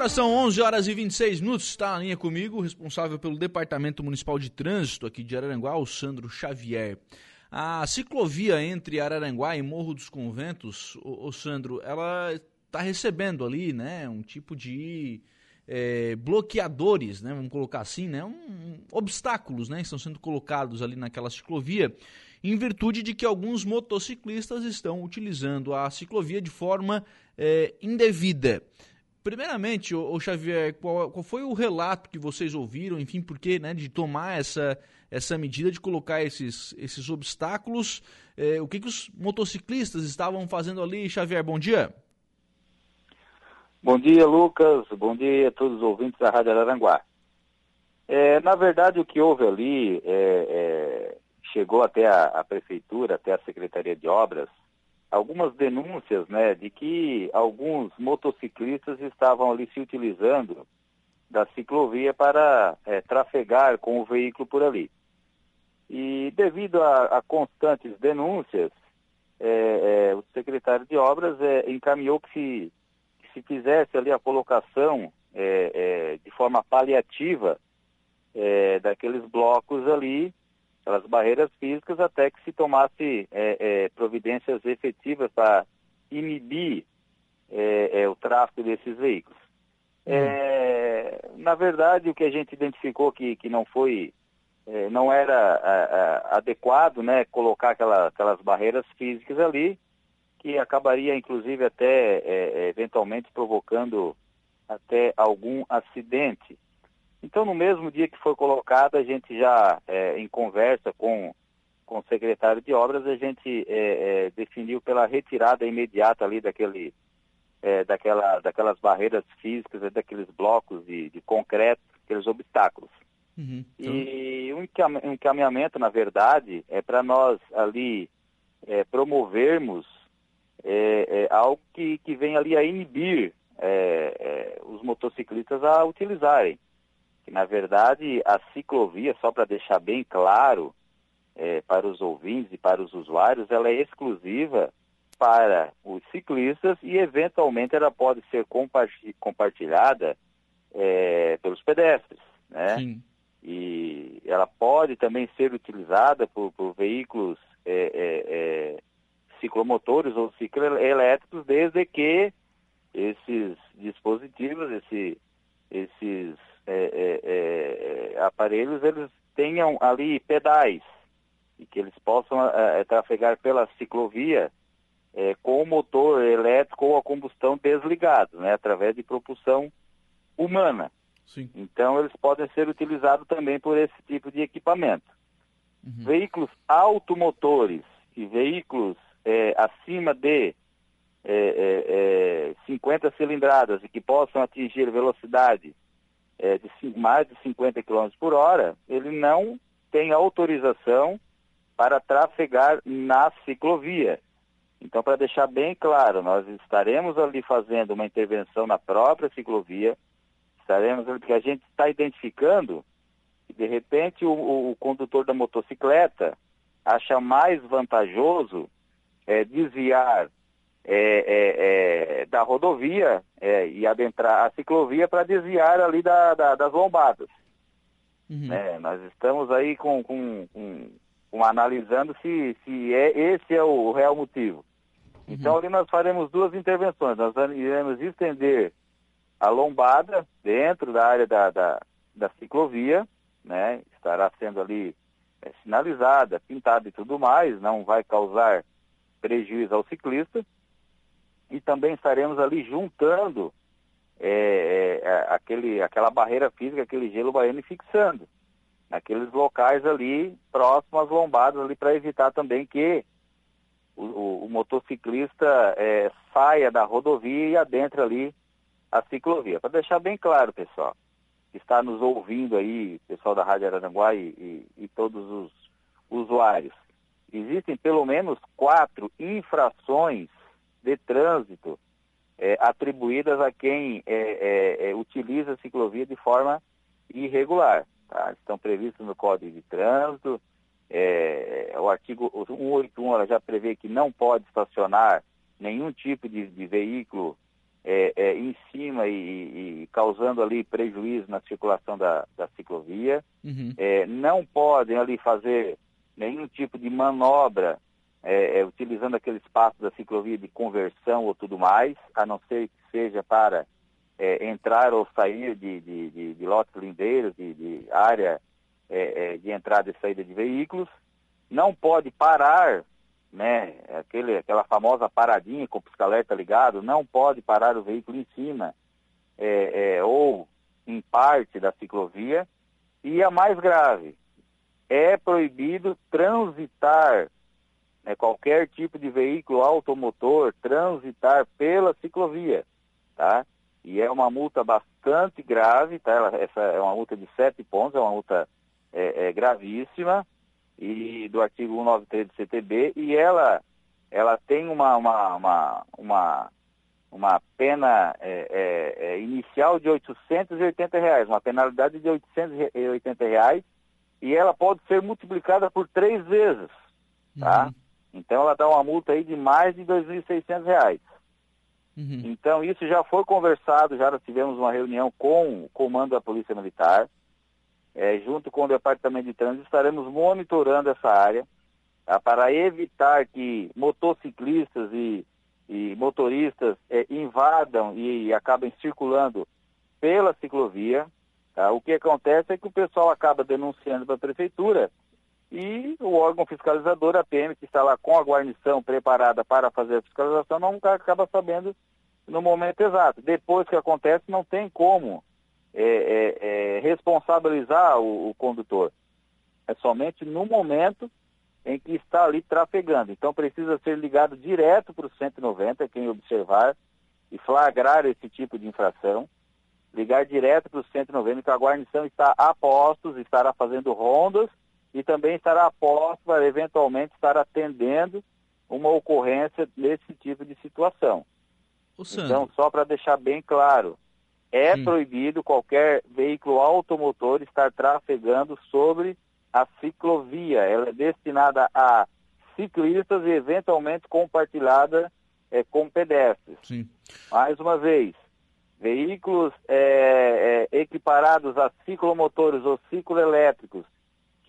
Agora são 11 horas e 26 minutos. Está na linha comigo, responsável pelo Departamento Municipal de Trânsito aqui de Araranguá, o Sandro Xavier. A ciclovia entre Araranguá e Morro dos Conventos, o, o Sandro, ela está recebendo ali, né, um tipo de é, bloqueadores, né, vamos colocar assim, né, um, obstáculos, né, estão sendo colocados ali naquela ciclovia, em virtude de que alguns motociclistas estão utilizando a ciclovia de forma é, indevida. Primeiramente, o, Xavier, qual, qual, foi o relato que vocês ouviram, enfim, por que né, de tomar essa, essa medida de colocar esses, esses obstáculos? É, o que, que os motociclistas estavam fazendo ali? Xavier, bom dia. Bom dia, Lucas. Bom dia a todos os ouvintes da Rádio Araranguá. É, na verdade, o que houve ali é, é, chegou até a, a prefeitura, até a Secretaria de Obras, algumas denúncias né, de que alguns motociclistas estavam ali se utilizando da ciclovia para é, trafegar com o veículo por ali. E devido a, a constantes denúncias, é, é, o secretário de obras encaminhou que se, que se fizesse ali a colocação de forma paliativa daqueles blocos ali aquelas barreiras físicas até que se tomasse é, é, providências efetivas para inibir é, é, o tráfego desses veículos. Hum. na verdade, o que a gente identificou que, que não foi, é, não era a, a, adequado, né, colocar aquela, aquelas barreiras físicas ali, que acabaria, inclusive, até eventualmente provocando até algum acidente. Então, no mesmo dia que foi colocado, a gente já, é, em conversa com, com o secretário de obras, a gente é, é, definiu pela retirada imediata ali daquele, é, daquela, daquelas barreiras físicas, daqueles blocos de, de concreto, aqueles obstáculos. Uhum, então... E um encaminhamento, na verdade, é para nós ali é, promovermos é, algo que, que vem ali a inibir os motociclistas a utilizarem que na verdade a ciclovia, só para deixar bem claro é, para os ouvintes e para os usuários, ela é exclusiva para os ciclistas e eventualmente ela pode ser compartilhada é, pelos pedestres, né? Sim. E ela pode também ser utilizada por, por veículos é, é, é ciclomotores ou cicloelétricos, desde que esses dispositivos, esse, esses é, é, é, aparelhos eles tenham ali pedais e que eles possam é, é, trafegar pela ciclovia com o motor elétrico ou a combustão desligado, né, através de propulsão humana. Sim. Então eles podem ser utilizados também por esse tipo de equipamento. Uhum. Veículos automotores e veículos acima de é, é, 50 cilindradas e que possam atingir velocidade é, de mais de 50 km por hora, ele não tem autorização para trafegar na ciclovia. Então, para deixar bem claro, nós estaremos ali fazendo uma intervenção na própria ciclovia, estaremos ali, porque a gente está identificando que, de repente, o, o, condutor da motocicleta acha mais vantajoso é, desviar é, é, é, da rodovia é, e adentrar a ciclovia para desviar ali da, da, das lombadas. Uhum. Né, nós estamos aí com, com, com, com, analisando se, se é, esse é o real motivo. Uhum. Então ali nós faremos duas intervenções. Nós iremos estender a lombada dentro da área da, da, da ciclovia, né? Estará sendo ali é, sinalizada, pintada e tudo mais, não vai causar prejuízo ao ciclista e também estaremos ali juntando é, é, aquele, aquela barreira física, aquele gelo baiano e fixando naqueles locais ali próximos às lombadas ali para evitar também que o, o, o motociclista é, saia da rodovia e adentre ali a ciclovia. Para deixar bem claro, pessoal, que está nos ouvindo aí, pessoal da Rádio Araranguá e, e, e todos os usuários, existem pelo menos quatro infrações de trânsito é, atribuídas a quem é, é, é, utiliza a ciclovia de forma irregular. Tá? Estão previstos no Código de Trânsito, é, o artigo 181 já prevê que não pode estacionar nenhum tipo de, de veículo é, é, em cima e, e, causando ali prejuízo na circulação da, da ciclovia. Uhum. É, não podem ali fazer nenhum tipo de manobra é, é, utilizando aquele espaço da ciclovia de conversão ou tudo mais, a não ser que seja para é, entrar ou sair de, de, de, de lotes lindeiros, de, de área de entrada e saída de veículos. Não pode parar né, aquele, aquela famosa paradinha com o pisca-alerta ligado, não pode parar o veículo em cima é, é, ou em parte da ciclovia. E a mais grave, é proibido transitar né, qualquer tipo de veículo automotor, transitar pela ciclovia, tá? E é uma multa bastante grave, tá? Essa é uma multa de sete pontos, é uma multa é, é gravíssima, e do artigo 193 do CTB, e ela, ela tem uma, uma, uma, uma, uma pena é, é, é inicial de 880 reais, uma penalidade de 880 reais, e ela pode ser multiplicada por três vezes, tá? Uhum. Então ela dá uma multa aí de mais de 2.600 reais. Uhum. Então isso já foi conversado, já tivemos uma reunião com o comando da Polícia Militar, é, junto com o Departamento de Trânsito, estaremos monitorando essa área tá, para evitar que motociclistas e, e motoristas é, invadam e, e, acabem circulando pela ciclovia. Tá? O que acontece é que o pessoal acaba denunciando para a prefeitura e o órgão fiscalizador, a PM, que está lá com a guarnição preparada para fazer a fiscalização, não acaba sabendo no momento exato. Depois que acontece, não tem como é, é, é, responsabilizar o, o, condutor. É somente no momento em que está ali trafegando. Então precisa ser ligado direto para o 190, quem observar e flagrar esse tipo de infração. Ligar direto para o 190, que a guarnição está a postos, estará fazendo rondas e também estará a postos para eventualmente estar atendendo uma ocorrência desse tipo de situação. Então, só para deixar bem claro, é hum. proibido qualquer veículo automotor estar trafegando sobre a ciclovia. Ela é destinada a ciclistas e eventualmente compartilhada é, com pedestres. Sim. Mais uma vez, veículos é, é, equiparados a ciclomotores ou cicloelétricos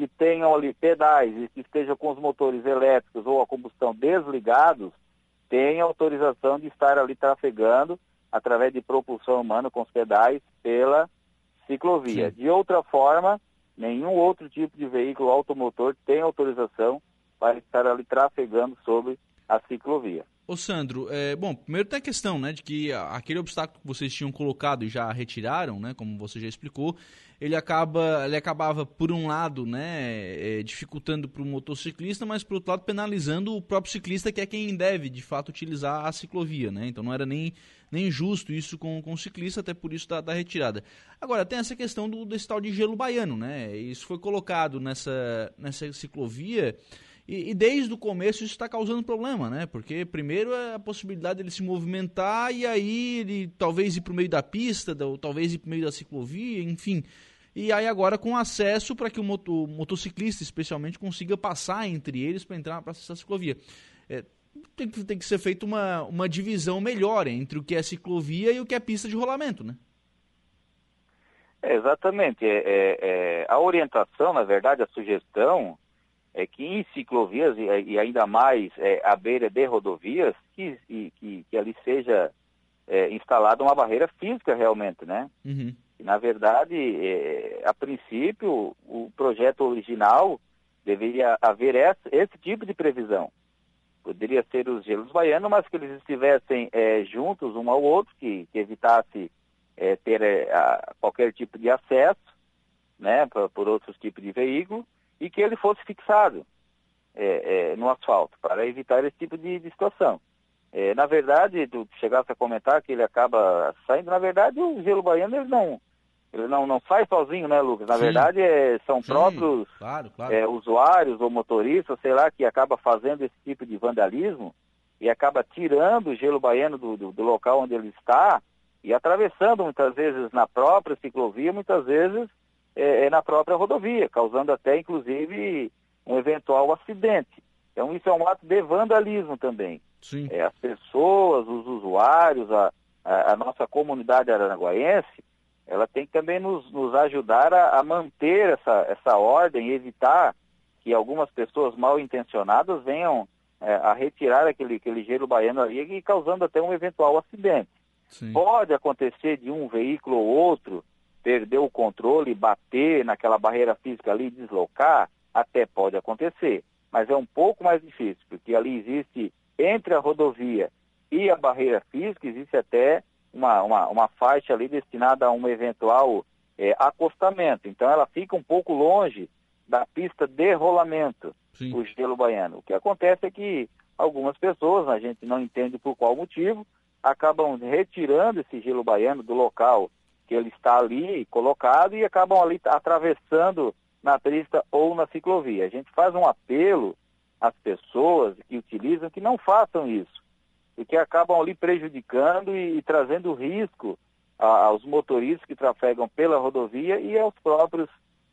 que tenham ali pedais e que estejam com os motores elétricos ou a combustão desligados, têm autorização de estar ali trafegando através de propulsão humana com os pedais pela ciclovia. Sim. De outra forma, nenhum outro tipo de veículo automotor tem autorização para estar ali trafegando sobre a ciclovia. Ô Sandro, é, bom, primeiro tem a questão, né, de que aquele obstáculo que vocês tinham colocado e já retiraram, né, como você já explicou, ele acaba, ele acabava por um lado, né, é, dificultando para o motociclista, mas por outro lado penalizando o próprio ciclista que é quem deve, de fato, utilizar a ciclovia, né? Então não era nem, nem justo isso com, com o ciclista, até por isso da, da retirada. Agora tem essa questão do desse tal de gelo baiano, né? Isso foi colocado nessa nessa ciclovia e, e, desde o começo isso está causando problema, né? Porque primeiro é a possibilidade dele se movimentar e aí ele talvez ir para o meio da pista, ou talvez ir para o meio da ciclovia, enfim. E aí agora com acesso para que o, moto, o, motociclista especialmente consiga passar entre eles para entrar para acessar a ciclovia. É, tem, que, tem que ser feita uma, uma divisão melhor entre o que é ciclovia e o que é pista de rolamento, né? É, exatamente. É, é, a orientação, na verdade, a sugestão é que em ciclovias e, e ainda mais é, à beira de rodovias, que, e, que, que ali seja é, instalada uma barreira física realmente, né? Uhum. Na verdade, é, a princípio, o projeto original deveria haver esse, esse, tipo de previsão. Poderia ser os gelos baianos, mas que eles estivessem é, juntos um ao outro, que, que evitasse é, ter é, a, qualquer tipo de acesso, né, por, por outros tipos de veículo e que ele fosse fixado é, é, no asfalto, para evitar esse tipo de, de situação. Na verdade, tu chegasse a comentar que ele acaba saindo, na verdade o gelo baiano ele não, ele não, não sai sozinho, né, Lucas? Na Sim. verdade, é, são Sim, próprios claro, claro. É, usuários ou motoristas, sei lá, que acaba fazendo esse tipo de vandalismo e acaba tirando o gelo baiano do, do, do local onde ele está e atravessando muitas vezes na própria ciclovia, muitas vezes é, é, na própria rodovia, causando até, inclusive, um eventual acidente. Então, isso é um ato de vandalismo também. Sim. É, as pessoas, os usuários, a, a, a nossa comunidade araranguaense, ela tem que também nos, nos ajudar a, a, manter essa, essa ordem e evitar que algumas pessoas mal intencionadas venham é, a retirar aquele, aquele gelo baiano ali e causando até um eventual acidente. Sim. Pode acontecer de um veículo ou outro perder o controle, bater naquela barreira física ali e deslocar, até pode acontecer, mas é um pouco mais difícil, porque ali existe, entre a rodovia e a barreira física, existe até uma, uma, uma faixa ali destinada a um eventual é, acostamento. Então ela fica um pouco longe da pista de rolamento, Sim. o gelo baiano. O que acontece é que algumas pessoas, a gente não entende por qual motivo, acabam retirando esse gelo baiano do local que ele está ali colocado e acabam ali atravessando na pista ou na ciclovia. A gente faz um apelo às pessoas que utilizam que não façam isso, porque acabam ali prejudicando e, e trazendo risco a, aos motoristas que trafegam pela rodovia e aos próprios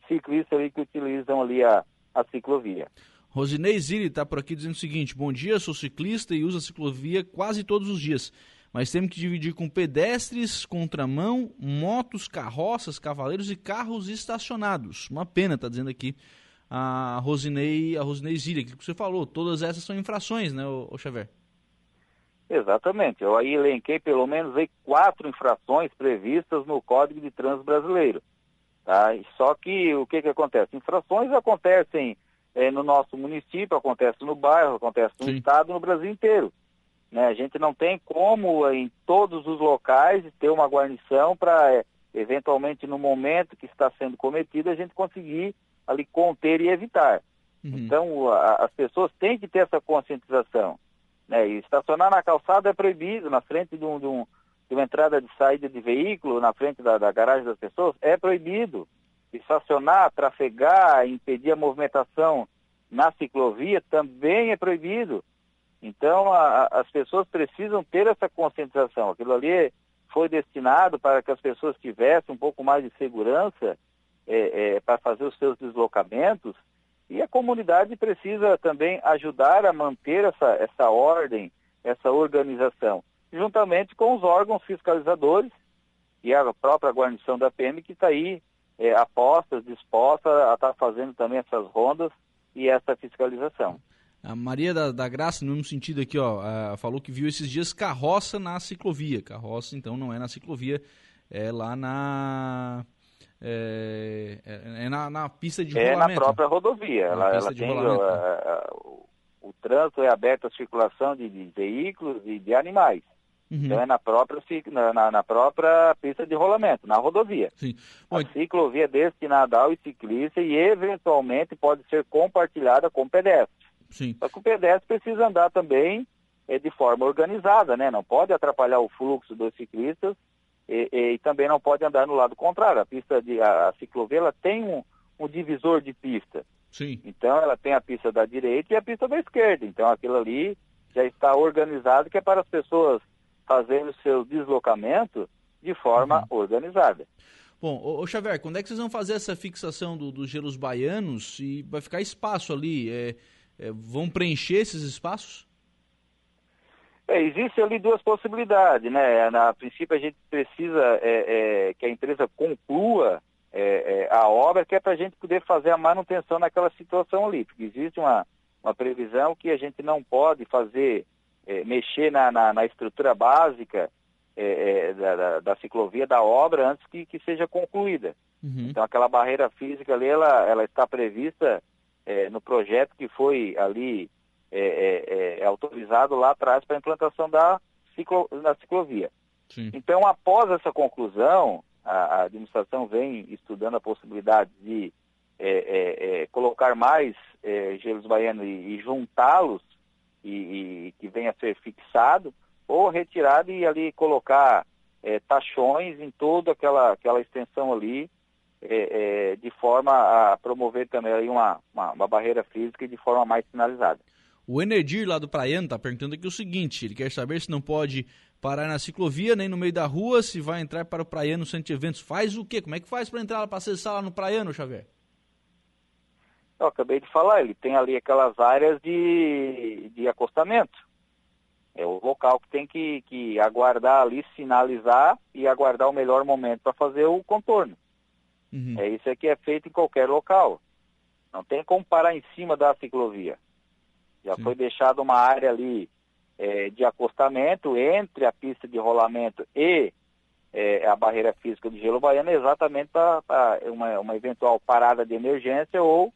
ciclistas ali que utilizam ali a, a ciclovia. Rosinei Zilli está por aqui dizendo o seguinte: Bom dia, sou ciclista e uso a ciclovia quase todos os dias mas temos que dividir com pedestres, contramão, motos, carroças, cavaleiros e carros estacionados. Uma pena, está dizendo aqui a Rosinei, a Rosinei aquilo que você falou, todas essas são infrações, né, o, Xavier? Exatamente, eu aí elenquei pelo menos aí quatro infrações previstas no Código de Trânsito Brasileiro. Tá? Só que o que, que acontece? Infrações acontecem é, no nosso município, acontecem no bairro, acontecem no Sim. estado, no Brasil inteiro. Né? A gente não tem como, em todos os locais, ter uma guarnição para, é, eventualmente, no momento que está sendo cometido, a gente conseguir ali conter e evitar. Uhum. Então, a, as pessoas têm que ter essa conscientização. Né? E estacionar na calçada é proibido, na frente de, um, de, um, de uma entrada de saída de veículo, na frente da, da garagem das pessoas, é proibido. Estacionar, trafegar, impedir a movimentação na ciclovia também é proibido. Então, a, as pessoas precisam ter essa conscientização. Aquilo ali foi destinado para que as pessoas tivessem um pouco mais de segurança é, é, para fazer os seus deslocamentos e a comunidade precisa também ajudar a manter essa, essa ordem, essa organização, juntamente com os órgãos fiscalizadores e a própria guarnição da PM que está aí é, apostas, disposta a estar tá fazendo também essas rondas e essa fiscalização. A Maria da, da Graça, no mesmo sentido aqui, ó, falou que viu esses dias carroça na ciclovia. Carroça, então, não é na ciclovia, é lá na. É, é, é na, na, pista de é rolamento. É na própria rodovia. ela, ela tem o, a, o, o, trânsito é aberto à circulação de, de veículos e de animais. Uhum. Então é na própria, na, na, própria pista de rolamento, na rodovia. Sim. a ciclovia é destinada ao ciclista e eventualmente pode ser compartilhada com pedestre. Sim. Só que o pedestre precisa andar também é, de forma organizada, né? Não pode atrapalhar o fluxo dos ciclistas e, e, também não pode andar no lado contrário. A pista de a, a ciclovia ela tem um, um divisor de pista. Sim. Então ela tem a pista da direita e a pista da esquerda. Então aquilo ali já está organizado que é para as pessoas fazerem o seu deslocamento de forma uhum. organizada. Bom, ô, Xavier, quando é que vocês vão fazer essa fixação do, dos gelos baianos e vai ficar espaço ali? É, é, vão preencher esses espaços? É, Existem ali duas possibilidades, né? Na princípio a gente precisa é, é, que a empresa conclua é, é, a obra que é para a gente poder fazer a manutenção naquela situação ali, porque existe uma, uma previsão que a gente não pode fazer, é, mexer na, na, na, estrutura básica da, da, da, ciclovia da obra antes que, que seja concluída. Uhum. Então aquela barreira física ali, ela, ela está prevista no projeto que foi ali é, é, é autorizado lá atrás para a implantação da, ciclo, da ciclovia. Sim. Então, após essa conclusão, a, a, administração vem estudando a possibilidade de é, colocar mais gelos baianos e, e juntá-los e, e, que venha a ser fixado, ou retirado e ali colocar tachões em toda aquela, aquela extensão ali é, é, de forma a promover também uma, uma, uma, barreira física de forma mais sinalizada. O Enerdir lá do Praiano está perguntando aqui o seguinte, ele quer saber se não pode parar na ciclovia, nem no meio da rua, se vai entrar para o Praiano Centro Eventos. Faz o quê? Como é que faz para entrar para acessar lá no Praiano, Xavier? Eu acabei de falar, ele tem ali aquelas áreas de, de acostamento. É o local que tem que, que aguardar ali, sinalizar e aguardar o melhor momento para fazer o contorno. Uhum. É isso que é feito em qualquer local. Não tem como parar em cima da ciclovia. Já Sim. foi deixada uma área ali é, de acostamento entre a pista de rolamento e é, a barreira física de gelo baiano, exatamente para uma, uma eventual parada de emergência ou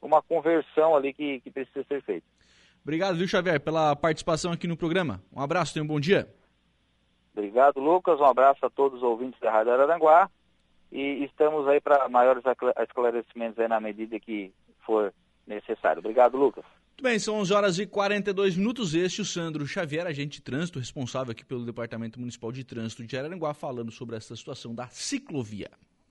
uma conversão ali que, que precisa ser feita. Obrigado, viu, Xavier, pela participação aqui no programa. Um abraço, tenha um bom dia. Obrigado, Lucas. Um abraço a todos os ouvintes da Rádio Araranguá. E estamos aí para maiores esclarecimentos na medida que for necessário. Obrigado, Lucas. Muito bem, são 11 horas e 42 minutos. Este é o Sandro Xavier, agente de trânsito, responsável aqui pelo Departamento Municipal de Trânsito de Araranguá, falando sobre essa situação da ciclovia.